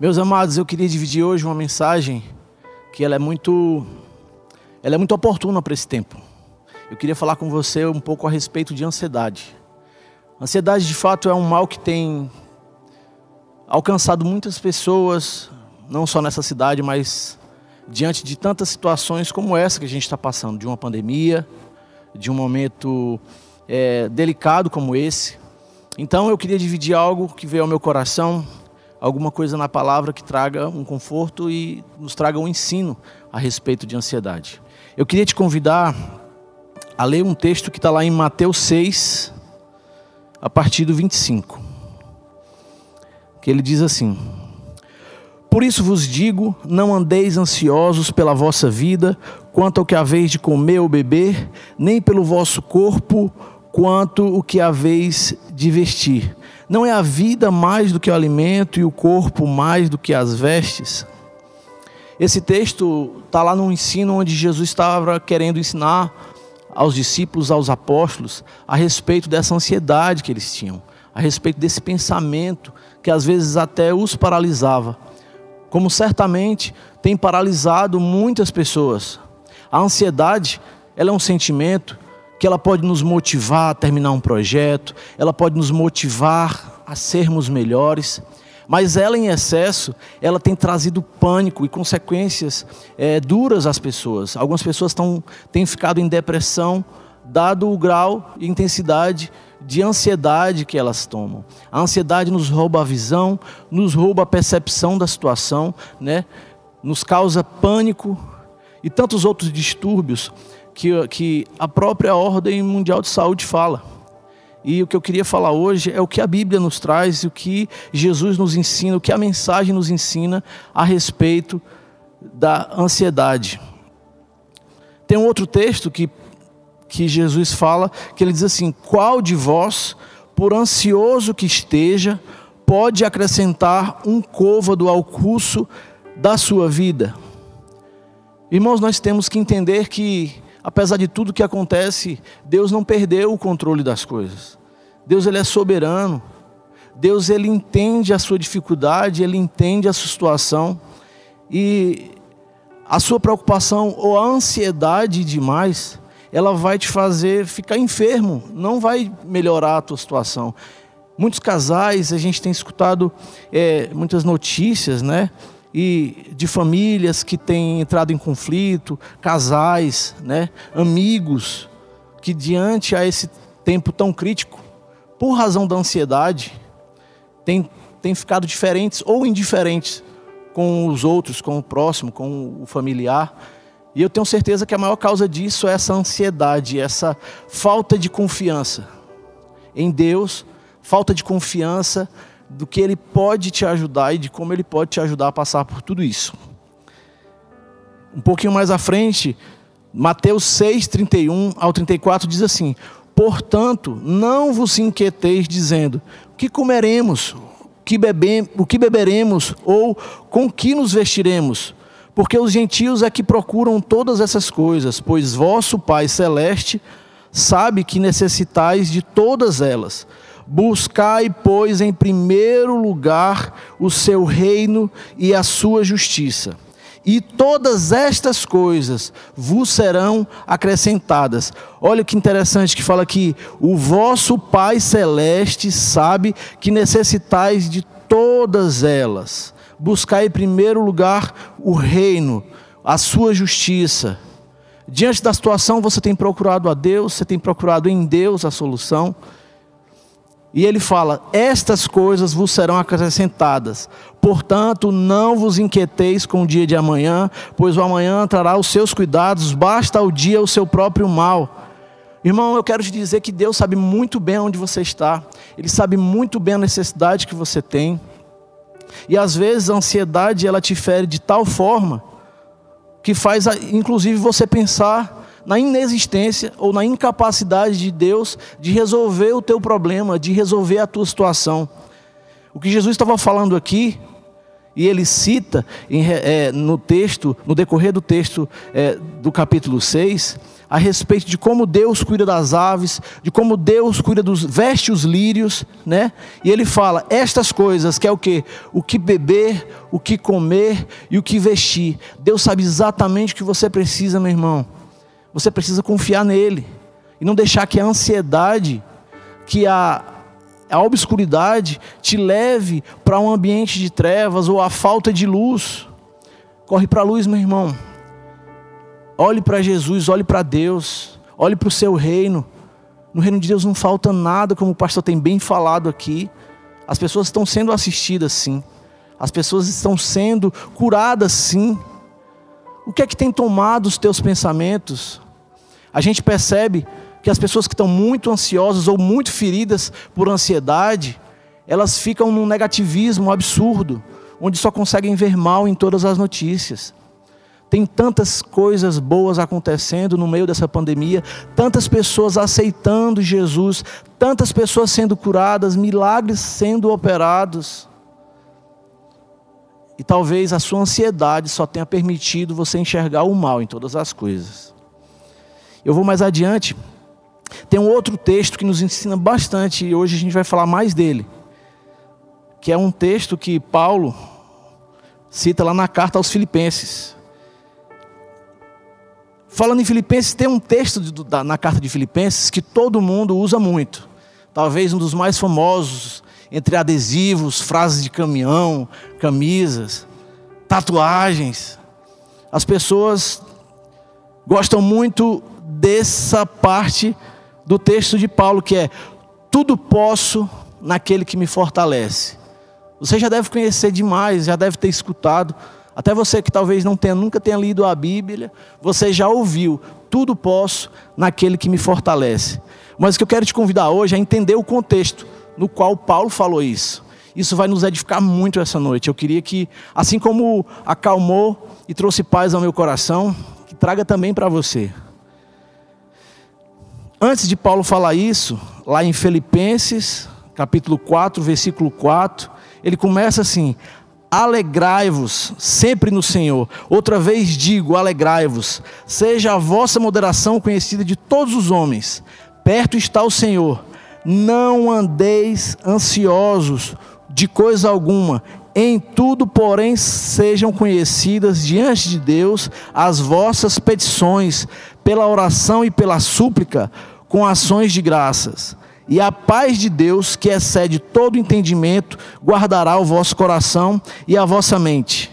Meus amados, eu queria dividir hoje uma mensagem que ela é muito ela é muito oportuna para esse tempo. Eu queria falar com você um pouco a respeito de ansiedade. Ansiedade, de fato, é um mal que tem alcançado muitas pessoas, não só nessa cidade, mas diante de tantas situações como essa que a gente está passando, de uma pandemia, de um momento é, delicado como esse. Então eu queria dividir algo que veio ao meu coração alguma coisa na palavra que traga um conforto e nos traga um ensino a respeito de ansiedade. Eu queria te convidar a ler um texto que está lá em Mateus 6, a partir do 25. Que ele diz assim: Por isso vos digo, não andeis ansiosos pela vossa vida, quanto ao que haveis de comer ou beber, nem pelo vosso corpo, quanto o que haveis de vestir. Não é a vida mais do que o alimento e o corpo mais do que as vestes? Esse texto está lá no ensino onde Jesus estava querendo ensinar aos discípulos, aos apóstolos, a respeito dessa ansiedade que eles tinham, a respeito desse pensamento que às vezes até os paralisava, como certamente tem paralisado muitas pessoas. A ansiedade, ela é um sentimento que ela pode nos motivar a terminar um projeto, ela pode nos motivar a sermos melhores, mas ela em excesso, ela tem trazido pânico e consequências é, duras às pessoas. Algumas pessoas tão, têm ficado em depressão, dado o grau e intensidade de ansiedade que elas tomam. A ansiedade nos rouba a visão, nos rouba a percepção da situação, né? nos causa pânico e tantos outros distúrbios que, que a própria Ordem Mundial de Saúde fala. E o que eu queria falar hoje é o que a Bíblia nos traz, o que Jesus nos ensina, o que a mensagem nos ensina a respeito da ansiedade. Tem um outro texto que, que Jesus fala, que ele diz assim: Qual de vós, por ansioso que esteja, pode acrescentar um côvado ao curso da sua vida? Irmãos, nós temos que entender que apesar de tudo que acontece, Deus não perdeu o controle das coisas. Deus ele é soberano. Deus ele entende a sua dificuldade, ele entende a sua situação e a sua preocupação ou a ansiedade demais, ela vai te fazer ficar enfermo, não vai melhorar a tua situação. Muitos casais, a gente tem escutado é, muitas notícias, né? E de famílias que têm entrado em conflito, casais, né, amigos que diante a esse tempo tão crítico, por razão da ansiedade, têm, têm ficado diferentes ou indiferentes com os outros, com o próximo, com o familiar. E eu tenho certeza que a maior causa disso é essa ansiedade, essa falta de confiança em Deus, falta de confiança do que Ele pode te ajudar e de como Ele pode te ajudar a passar por tudo isso. Um pouquinho mais à frente, Mateus 6, 31 ao 34 diz assim: Portanto, não vos inquieteis dizendo: o que comeremos, que, bebem, o que beberemos ou com que nos vestiremos? Porque os gentios é que procuram todas essas coisas, pois vosso Pai celeste sabe que necessitais de todas elas. Buscai, pois, em primeiro lugar o seu reino e a sua justiça. E todas estas coisas vos serão acrescentadas. Olha que interessante que fala aqui: o vosso Pai Celeste sabe que necessitais de todas elas. Buscai em primeiro lugar o reino, a sua justiça. Diante da situação, você tem procurado a Deus, você tem procurado em Deus a solução. E ele fala: Estas coisas vos serão acrescentadas. Portanto, não vos inquieteis com o dia de amanhã, pois o amanhã trará os seus cuidados, basta ao dia o seu próprio mal. Irmão, eu quero te dizer que Deus sabe muito bem onde você está, Ele sabe muito bem a necessidade que você tem. E às vezes a ansiedade ela te fere de tal forma que faz, inclusive, você pensar na inexistência ou na incapacidade de Deus de resolver o teu problema, de resolver a tua situação. O que Jesus estava falando aqui, e ele cita em, é, no texto, no decorrer do texto é, do capítulo 6, a respeito de como Deus cuida das aves, de como Deus cuida dos veste os lírios, né? E ele fala estas coisas, que é o que? O que beber, o que comer e o que vestir. Deus sabe exatamente o que você precisa, meu irmão. Você precisa confiar nele e não deixar que a ansiedade, que a a obscuridade te leve para um ambiente de trevas ou a falta de luz. Corre para a luz, meu irmão. Olhe para Jesus, olhe para Deus, olhe para o seu reino. No reino de Deus não falta nada, como o pastor tem bem falado aqui. As pessoas estão sendo assistidas sim. As pessoas estão sendo curadas sim. O que é que tem tomado os teus pensamentos? A gente percebe que as pessoas que estão muito ansiosas ou muito feridas por ansiedade, elas ficam num negativismo absurdo, onde só conseguem ver mal em todas as notícias. Tem tantas coisas boas acontecendo no meio dessa pandemia, tantas pessoas aceitando Jesus, tantas pessoas sendo curadas, milagres sendo operados. E talvez a sua ansiedade só tenha permitido você enxergar o mal em todas as coisas. Eu vou mais adiante. Tem um outro texto que nos ensina bastante e hoje a gente vai falar mais dele. Que é um texto que Paulo cita lá na carta aos Filipenses. Falando em Filipenses, tem um texto na carta de Filipenses que todo mundo usa muito. Talvez um dos mais famosos, entre adesivos, frases de caminhão, camisas, tatuagens. As pessoas gostam muito dessa parte do texto de Paulo, que é: Tudo posso naquele que me fortalece. Você já deve conhecer demais, já deve ter escutado até você que talvez não tenha, nunca tenha lido a Bíblia, você já ouviu, tudo posso naquele que me fortalece. Mas o que eu quero te convidar hoje é entender o contexto no qual Paulo falou isso. Isso vai nos edificar muito essa noite. Eu queria que, assim como acalmou e trouxe paz ao meu coração, que traga também para você. Antes de Paulo falar isso, lá em Filipenses, capítulo 4, versículo 4, ele começa assim: Alegrai-vos sempre no Senhor. Outra vez digo: alegrai-vos. Seja a vossa moderação conhecida de todos os homens. Perto está o Senhor. Não andeis ansiosos de coisa alguma. Em tudo, porém, sejam conhecidas diante de Deus as vossas petições, pela oração e pela súplica, com ações de graças e a paz de Deus, que excede todo entendimento, guardará o vosso coração e a vossa mente.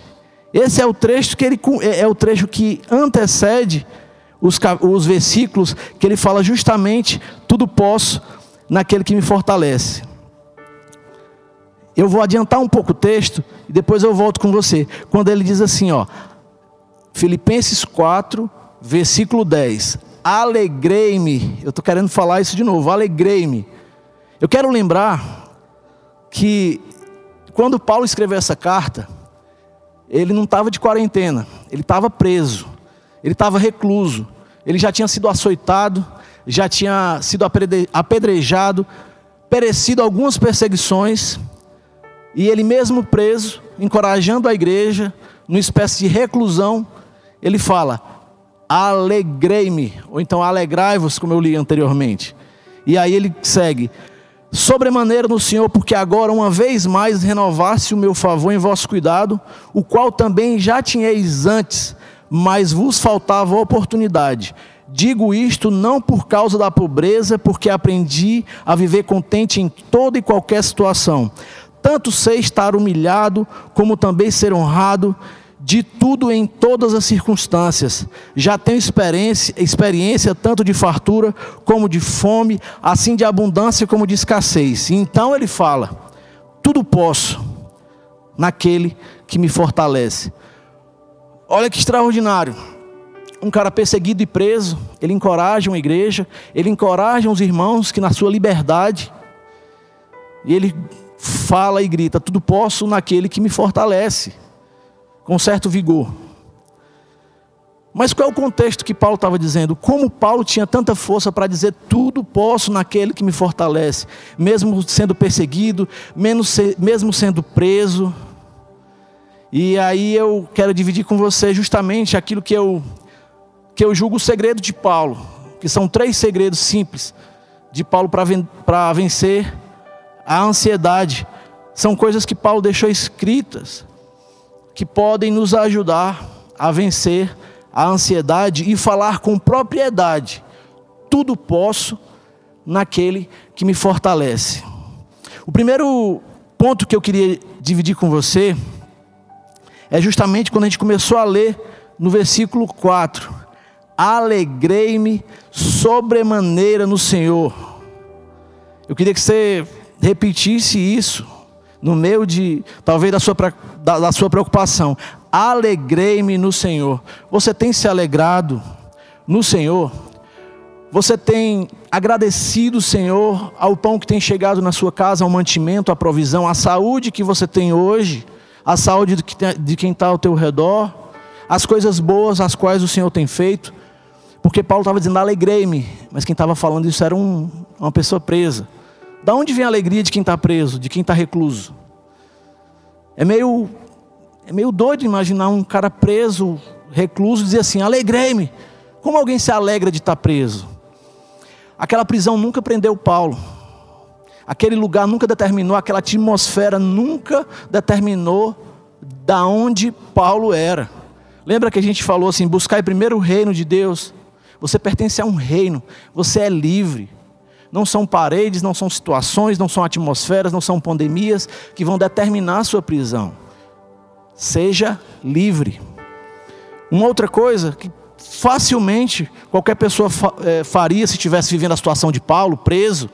Esse é o trecho que ele é, é o trecho que antecede os, os versículos que ele fala justamente tudo posso naquele que me fortalece. Eu vou adiantar um pouco o texto e depois eu volto com você. Quando ele diz assim, ó, Filipenses 4, versículo 10: alegrei-me. Eu estou querendo falar isso de novo, alegrei-me. Eu quero lembrar que quando Paulo escreveu essa carta, ele não estava de quarentena, ele estava preso, ele estava recluso, ele já tinha sido açoitado, já tinha sido apedrejado, perecido algumas perseguições, e ele mesmo preso, encorajando a igreja, numa espécie de reclusão, ele fala: alegrei-me, ou então alegrai-vos, como eu li anteriormente. E aí ele segue: sobremaneira no Senhor, porque agora uma vez mais renovasse o meu favor em vosso cuidado, o qual também já tinhais antes, mas vos faltava oportunidade. Digo isto não por causa da pobreza, porque aprendi a viver contente em toda e qualquer situação. Tanto sei estar humilhado, como também ser honrado de tudo em todas as circunstâncias. Já tenho experiência, experiência tanto de fartura como de fome, assim de abundância como de escassez. Então ele fala: tudo posso naquele que me fortalece. Olha que extraordinário. Um cara perseguido e preso, ele encoraja uma igreja, ele encoraja os irmãos que na sua liberdade, e ele fala e grita: tudo posso naquele que me fortalece com certo vigor. Mas qual é o contexto que Paulo estava dizendo? Como Paulo tinha tanta força para dizer tudo posso naquele que me fortalece, mesmo sendo perseguido, mesmo sendo preso. E aí eu quero dividir com você justamente aquilo que eu que eu julgo o segredo de Paulo, que são três segredos simples de Paulo para vencer a ansiedade. São coisas que Paulo deixou escritas que podem nos ajudar a vencer a ansiedade e falar com propriedade: tudo posso naquele que me fortalece. O primeiro ponto que eu queria dividir com você é justamente quando a gente começou a ler no versículo 4 alegrei-me sobremaneira no Senhor. Eu queria que você repetisse isso no meio de, talvez, da sua, da, da sua preocupação. Alegrei-me no Senhor. Você tem se alegrado no Senhor? Você tem agradecido o Senhor ao pão que tem chegado na sua casa, ao mantimento, à provisão, à saúde que você tem hoje, à saúde de quem está ao teu redor, as coisas boas as quais o Senhor tem feito? Porque Paulo estava dizendo, alegrei-me, mas quem estava falando isso era um, uma pessoa presa. Da onde vem a alegria de quem está preso, de quem está recluso? É meio, é meio doido imaginar um cara preso, recluso, dizer assim: alegrei-me. Como alguém se alegra de estar tá preso? Aquela prisão nunca prendeu Paulo. Aquele lugar nunca determinou, aquela atmosfera nunca determinou da onde Paulo era. Lembra que a gente falou assim: buscar primeiro o reino de Deus você pertence a um reino, você é livre. Não são paredes, não são situações, não são atmosferas, não são pandemias que vão determinar a sua prisão. Seja livre. Uma outra coisa que facilmente qualquer pessoa é, faria se estivesse vivendo a situação de Paulo, preso.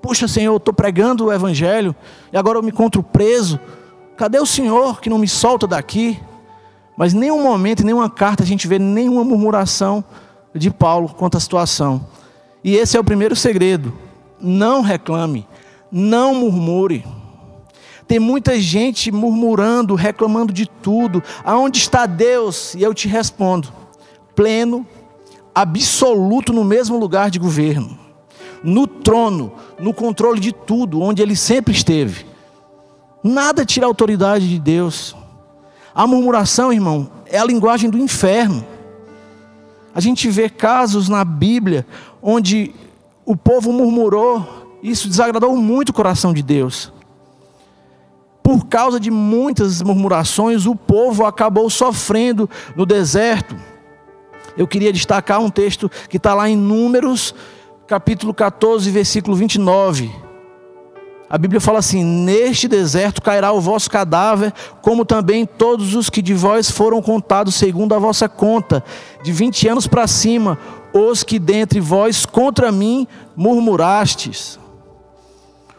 Puxa, Senhor, eu estou pregando o Evangelho e agora eu me encontro preso. Cadê o Senhor que não me solta daqui? Mas nenhum momento, nenhuma carta, a gente vê nenhuma murmuração de Paulo quanto à situação. E esse é o primeiro segredo. Não reclame, não murmure. Tem muita gente murmurando, reclamando de tudo. Aonde está Deus? E eu te respondo: pleno, absoluto no mesmo lugar de governo, no trono, no controle de tudo, onde ele sempre esteve. Nada tira a autoridade de Deus. A murmuração, irmão, é a linguagem do inferno. A gente vê casos na Bíblia onde o povo murmurou, isso desagradou muito o coração de Deus. Por causa de muitas murmurações, o povo acabou sofrendo no deserto. Eu queria destacar um texto que está lá em Números, capítulo 14, versículo 29 a Bíblia fala assim: Neste deserto cairá o vosso cadáver, como também todos os que de vós foram contados segundo a vossa conta, de vinte anos para cima, os que dentre vós contra mim murmurastes.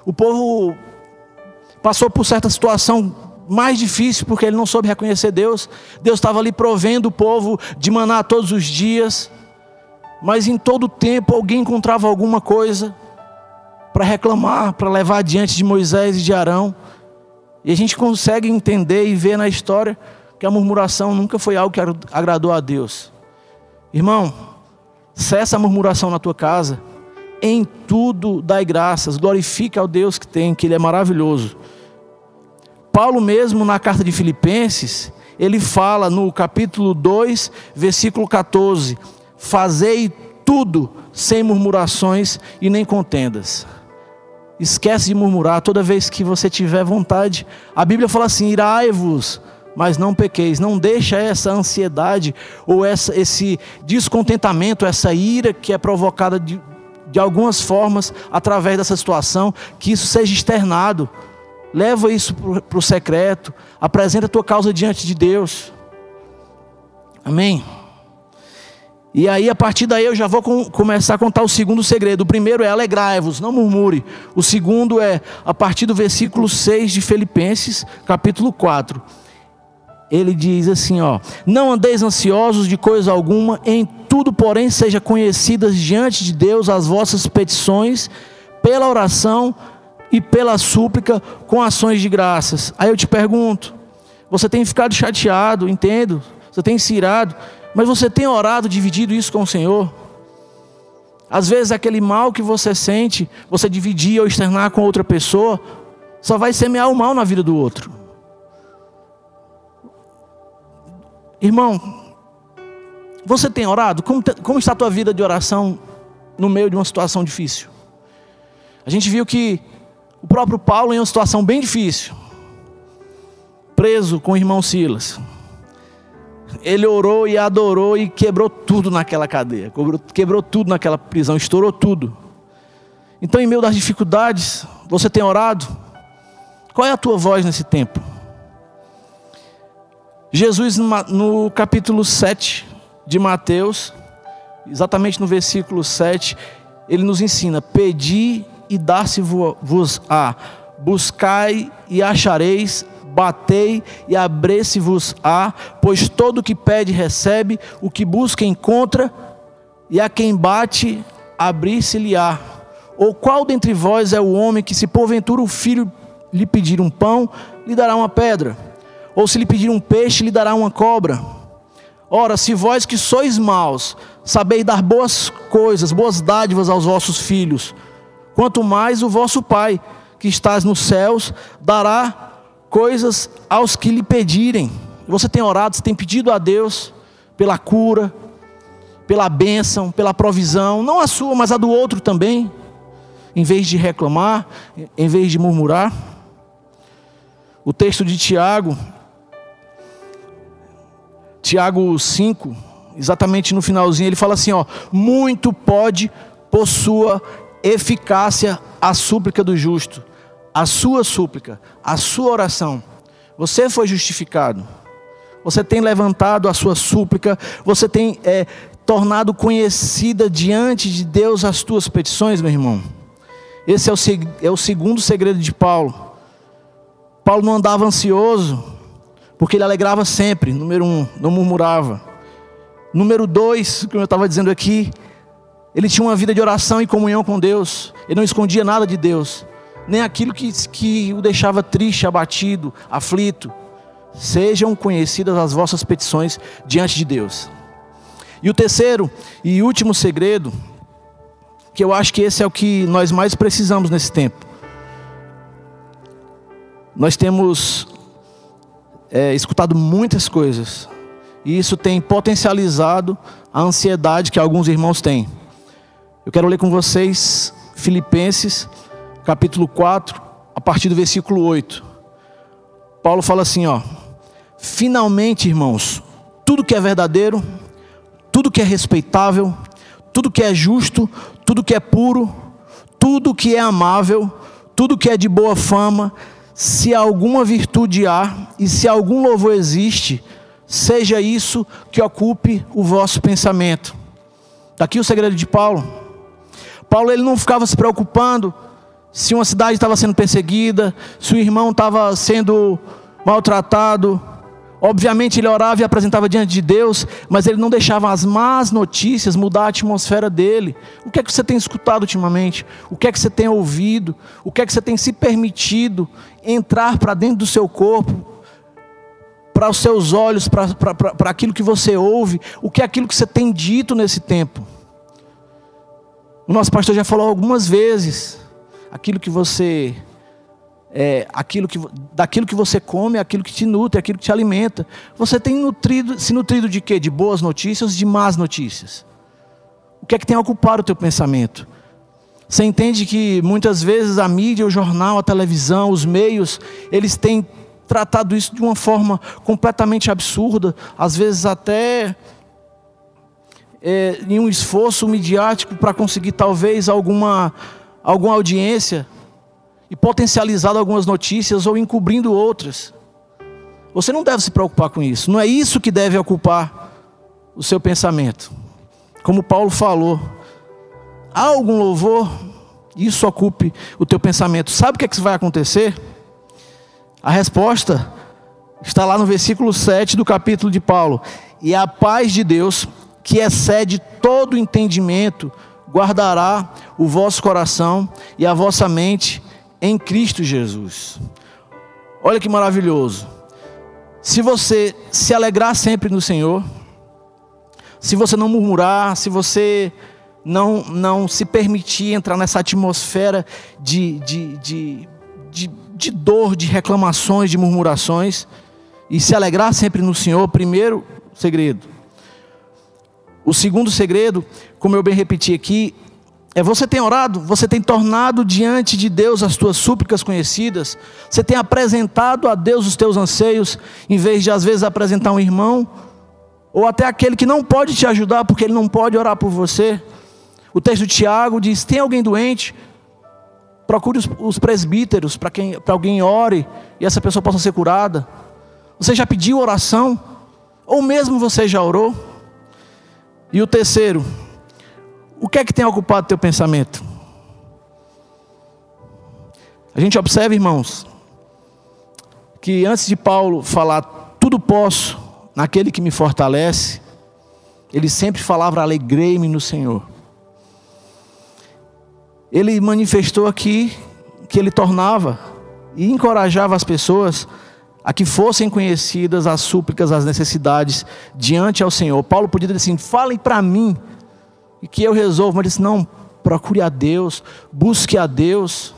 O povo passou por certa situação mais difícil porque ele não soube reconhecer Deus. Deus estava ali provendo o povo de maná todos os dias, mas em todo tempo alguém encontrava alguma coisa para reclamar, para levar adiante de Moisés e de Arão. E a gente consegue entender e ver na história que a murmuração nunca foi algo que agradou a Deus. Irmão, cessa a murmuração na tua casa. Em tudo dai graças, glorifica ao Deus que tem, que Ele é maravilhoso. Paulo mesmo na carta de Filipenses, ele fala no capítulo 2, versículo 14: Fazei tudo sem murmurações e nem contendas. Esquece de murmurar toda vez que você tiver vontade. A Bíblia fala assim: irai-vos, mas não pequeis. Não deixa essa ansiedade ou essa, esse descontentamento, essa ira que é provocada de, de algumas formas através dessa situação, que isso seja externado. Leva isso para o secreto. Apresenta a tua causa diante de Deus. Amém. E aí, a partir daí, eu já vou com, começar a contar o segundo segredo. O primeiro é alegrai-vos, não murmure. O segundo é, a partir do versículo 6 de Filipenses, capítulo 4. Ele diz assim: ó, Não andeis ansiosos de coisa alguma, em tudo, porém, seja conhecidas diante de Deus as vossas petições, pela oração e pela súplica, com ações de graças. Aí eu te pergunto: você tem ficado chateado, entendo? Você tem se irado? Mas você tem orado, dividido isso com o Senhor? Às vezes aquele mal que você sente, você dividir ou externar com outra pessoa, só vai semear o mal na vida do outro. Irmão, você tem orado? Como, como está a tua vida de oração no meio de uma situação difícil? A gente viu que o próprio Paulo, em uma situação bem difícil, preso com o irmão Silas, ele orou e adorou e quebrou tudo naquela cadeia, quebrou, quebrou tudo naquela prisão, estourou tudo. Então, em meio das dificuldades, você tem orado? Qual é a tua voz nesse tempo? Jesus, no capítulo 7 de Mateus, exatamente no versículo 7, ele nos ensina: Pedi e dar-se-vos-á, buscai e achareis, batei e abre-se-vos-á, pois todo o que pede recebe, o que busca encontra, e a quem bate, abrir-se-lhe-á. Ou qual dentre vós é o homem que, se porventura o filho lhe pedir um pão, lhe dará uma pedra? Ou se lhe pedir um peixe, lhe dará uma cobra? Ora, se vós que sois maus, sabeis dar boas coisas, boas dádivas aos vossos filhos, quanto mais o vosso Pai, que estás nos céus, dará coisas aos que lhe pedirem. Você tem orado, você tem pedido a Deus pela cura, pela bênção, pela provisão, não a sua, mas a do outro também, em vez de reclamar, em vez de murmurar. O texto de Tiago, Tiago 5, exatamente no finalzinho, ele fala assim: ó, muito pode por sua eficácia a súplica do justo, a sua súplica, a sua oração. Você foi justificado, você tem levantado a sua súplica, você tem é, tornado conhecida diante de Deus as tuas petições, meu irmão. Esse é o, é o segundo segredo de Paulo. Paulo não andava ansioso, porque ele alegrava sempre, número um, não murmurava. Número dois, como eu estava dizendo aqui, ele tinha uma vida de oração e comunhão com Deus, ele não escondia nada de Deus, nem aquilo que, que o deixava triste, abatido, aflito. Sejam conhecidas as vossas petições diante de Deus. E o terceiro e último segredo, que eu acho que esse é o que nós mais precisamos nesse tempo. Nós temos é, escutado muitas coisas. E isso tem potencializado a ansiedade que alguns irmãos têm. Eu quero ler com vocês Filipenses, capítulo 4, a partir do versículo 8. Paulo fala assim, ó: Finalmente, irmãos, tudo que é verdadeiro, tudo que é respeitável, tudo que é justo, tudo que é puro, tudo que é amável, tudo que é de boa fama, se alguma virtude há e se algum louvor existe, seja isso que ocupe o vosso pensamento. Daqui o segredo de Paulo. Paulo ele não ficava se preocupando se uma cidade estava sendo perseguida, se o irmão estava sendo maltratado, Obviamente ele orava e apresentava diante de Deus, mas ele não deixava as más notícias mudar a atmosfera dele. O que é que você tem escutado ultimamente? O que é que você tem ouvido? O que é que você tem se permitido entrar para dentro do seu corpo? Para os seus olhos, para aquilo que você ouve? O que é aquilo que você tem dito nesse tempo? O nosso pastor já falou algumas vezes. Aquilo que você é, aquilo que, daquilo que você come, aquilo que te nutre, aquilo que te alimenta. Você tem nutrido, se nutrido de quê? De boas notícias, de más notícias. O que é que tem ocupado o teu pensamento? Você entende que muitas vezes a mídia, o jornal, a televisão, os meios, eles têm tratado isso de uma forma completamente absurda, às vezes até é, em um esforço midiático para conseguir talvez alguma, alguma audiência e potencializado algumas notícias ou encobrindo outras. Você não deve se preocupar com isso. Não é isso que deve ocupar o seu pensamento. Como Paulo falou, há algum louvor, isso ocupe o teu pensamento. Sabe o que, é que vai acontecer? A resposta está lá no versículo 7 do capítulo de Paulo. E a paz de Deus, que excede todo entendimento, guardará o vosso coração e a vossa mente em Cristo Jesus. Olha que maravilhoso. Se você se alegrar sempre no Senhor, se você não murmurar, se você não, não se permitir entrar nessa atmosfera de, de, de, de, de dor, de reclamações, de murmurações, e se alegrar sempre no Senhor, primeiro segredo. O segundo segredo, como eu bem repeti aqui, é você tem orado, você tem tornado diante de Deus as tuas súplicas conhecidas, você tem apresentado a Deus os teus anseios, em vez de às vezes apresentar um irmão, ou até aquele que não pode te ajudar porque ele não pode orar por você. O texto de Tiago diz: tem alguém doente? Procure os, os presbíteros para quem para alguém ore e essa pessoa possa ser curada. Você já pediu oração? Ou mesmo você já orou? E o terceiro, o que é que tem ocupado teu pensamento? A gente observa, irmãos, que antes de Paulo falar tudo posso naquele que me fortalece, ele sempre falava alegrei-me no Senhor ele manifestou aqui que ele tornava e encorajava as pessoas a que fossem conhecidas as súplicas, as necessidades diante ao Senhor. Paulo podia dizer assim: falem para mim e que eu resolvo, mas ele disse: não, procure a Deus, busque a Deus,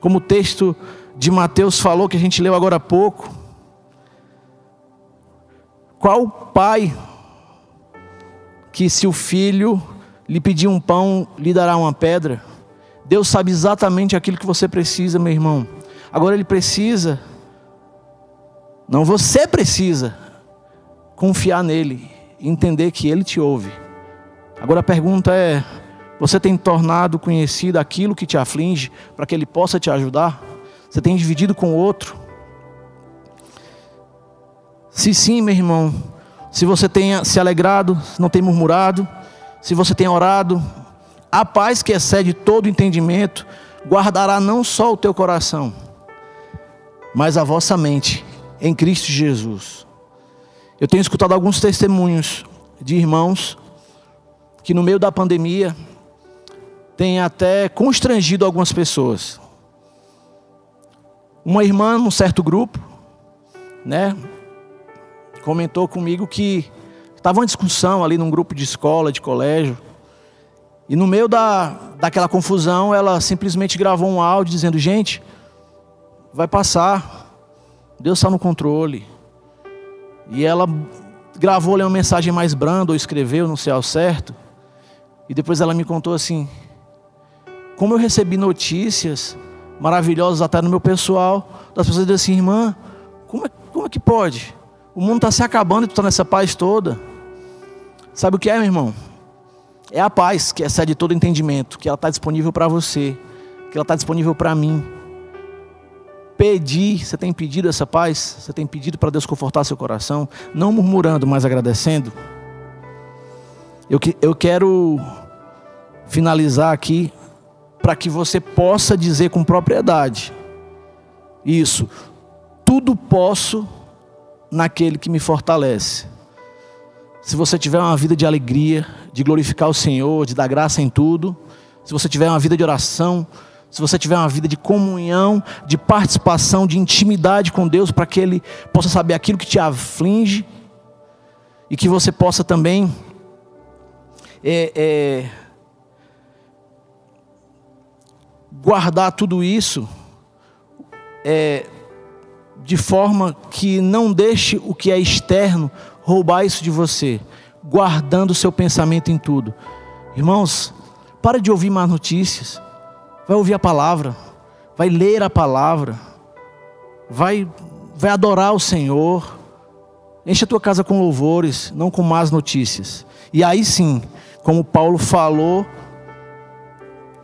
como o texto de Mateus falou, que a gente leu agora há pouco. Qual pai que, se o filho lhe pedir um pão, lhe dará uma pedra? Deus sabe exatamente aquilo que você precisa, meu irmão. Agora Ele precisa, não você precisa, confiar nele, entender que Ele te ouve. Agora a pergunta é: você tem tornado conhecido aquilo que te aflige para que Ele possa te ajudar? Você tem dividido com o outro? Se sim, meu irmão, se você tem se alegrado, não tem murmurado, se você tem orado, a paz que excede todo entendimento guardará não só o teu coração, mas a vossa mente em Cristo Jesus. Eu tenho escutado alguns testemunhos de irmãos que no meio da pandemia têm até constrangido algumas pessoas. Uma irmã num certo grupo, né, comentou comigo que estava uma discussão ali num grupo de escola, de colégio, e no meio da, daquela confusão, ela simplesmente gravou um áudio dizendo: Gente, vai passar, Deus está no controle. E ela gravou ali uma mensagem mais branda, ou escreveu, não sei ao certo. E depois ela me contou assim: Como eu recebi notícias maravilhosas até no meu pessoal, das pessoas dizendo assim: Irmã, como é, como é que pode? O mundo está se acabando e tu está nessa paz toda. Sabe o que é, meu irmão? É a paz que excede todo entendimento, que ela está disponível para você, que ela está disponível para mim. Pedir, você tem pedido essa paz? Você tem pedido para Deus confortar seu coração? Não murmurando, mas agradecendo? Eu, eu quero finalizar aqui para que você possa dizer com propriedade: Isso, tudo posso naquele que me fortalece. Se você tiver uma vida de alegria, de glorificar o Senhor, de dar graça em tudo, se você tiver uma vida de oração, se você tiver uma vida de comunhão, de participação, de intimidade com Deus, para que Ele possa saber aquilo que te aflige e que você possa também é, é, guardar tudo isso é, de forma que não deixe o que é externo roubar isso de você, guardando o seu pensamento em tudo. Irmãos, para de ouvir más notícias. Vai ouvir a palavra, vai ler a palavra, vai, vai adorar o Senhor. Enche a tua casa com louvores, não com más notícias. E aí sim, como Paulo falou,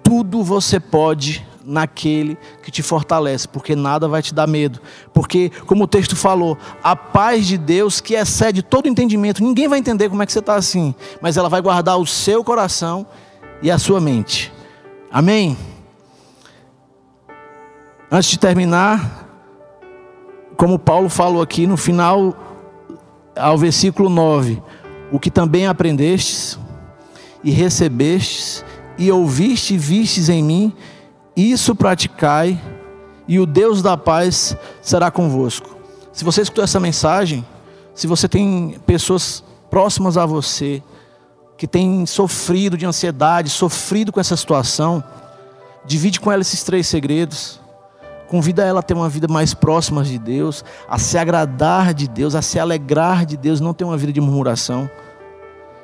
tudo você pode naquele que te fortalece, porque nada vai te dar medo. Porque, como o texto falou, a paz de Deus que excede todo entendimento, ninguém vai entender como é que você está assim, mas ela vai guardar o seu coração e a sua mente. Amém? Antes de terminar, como Paulo falou aqui no final, ao versículo 9: O que também aprendestes e recebestes e ouviste e vistes em mim, isso praticai, e o Deus da paz será convosco. Se você escutou essa mensagem, se você tem pessoas próximas a você, que têm sofrido de ansiedade, sofrido com essa situação, divide com ela esses três segredos. Convida ela a ter uma vida mais próxima de Deus, a se agradar de Deus, a se alegrar de Deus, não ter uma vida de murmuração.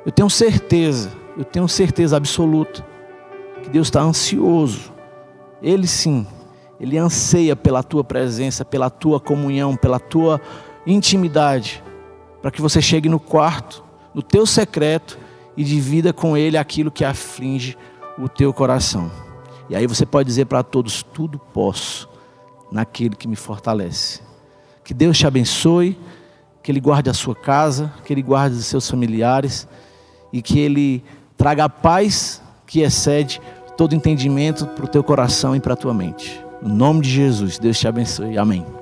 Eu tenho certeza, eu tenho certeza absoluta que Deus está ansioso. Ele sim, ele anseia pela tua presença, pela tua comunhão, pela tua intimidade, para que você chegue no quarto, no teu secreto e divida com ele aquilo que aflige o teu coração. E aí você pode dizer para todos: tudo posso naquele que me fortalece. Que Deus te abençoe, que Ele guarde a sua casa, que Ele guarde os seus familiares e que Ele traga a paz que excede todo entendimento para o teu coração e para a tua mente. No nome de Jesus, Deus te abençoe. Amém.